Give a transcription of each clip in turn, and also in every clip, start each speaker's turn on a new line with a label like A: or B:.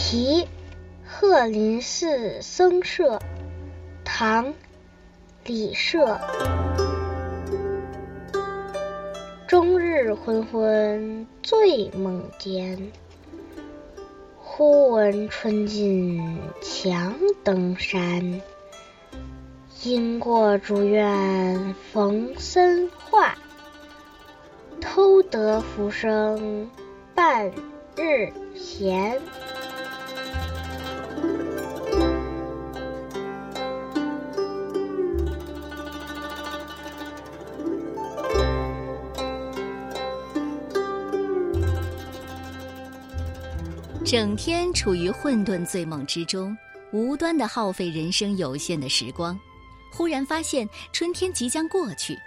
A: 题鹤林寺僧舍，唐·李涉。终日昏昏醉梦间，忽闻春尽强登山。因过竹院逢僧话，偷得浮生半日闲。
B: 整天处于混沌醉梦之中，无端的耗费人生有限的时光。忽然发现春天即将过去，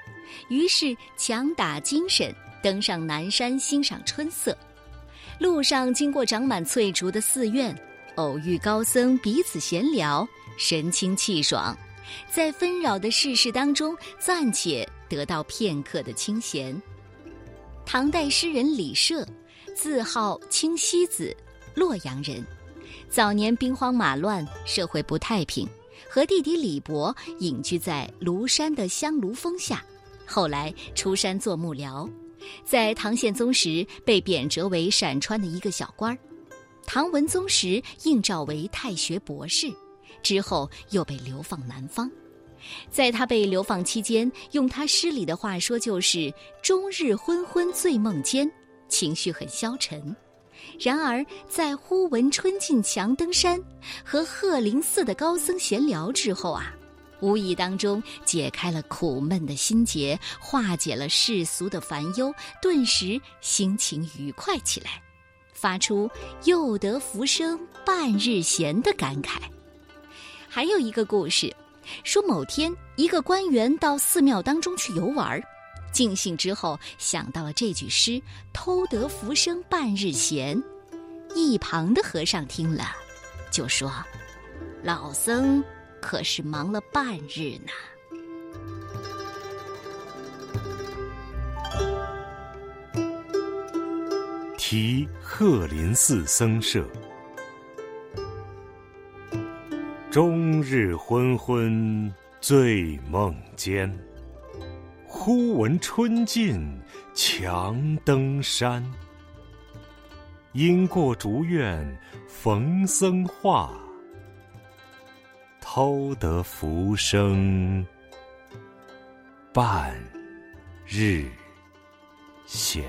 B: 于是强打精神登上南山欣赏春色。路上经过长满翠竹的寺院，偶遇高僧彼此闲聊，神清气爽，在纷扰的世事当中暂且得到片刻的清闲。唐代诗人李涉，字号清溪子。洛阳人，早年兵荒马乱，社会不太平，和弟弟李博隐居在庐山的香炉峰下。后来出山做幕僚，在唐宪宗时被贬谪为陕川的一个小官儿。唐文宗时应召为太学博士，之后又被流放南方。在他被流放期间，用他诗里的话说，就是终日昏昏醉梦间，情绪很消沉。然而，在忽闻春尽强登山和鹤林寺的高僧闲聊之后啊，无意当中解开了苦闷的心结，化解了世俗的烦忧，顿时心情愉快起来，发出“又得浮生半日闲”的感慨。还有一个故事，说某天一个官员到寺庙当中去游玩儿。尽兴之后，想到了这句诗：“偷得浮生半日闲。”一旁的和尚听了，就说：“老僧可是忙了半日呢。”
C: 题鹤林寺僧舍，终日昏昏醉梦间。忽闻春尽强登山，因过竹院逢僧话，偷得浮生半日闲。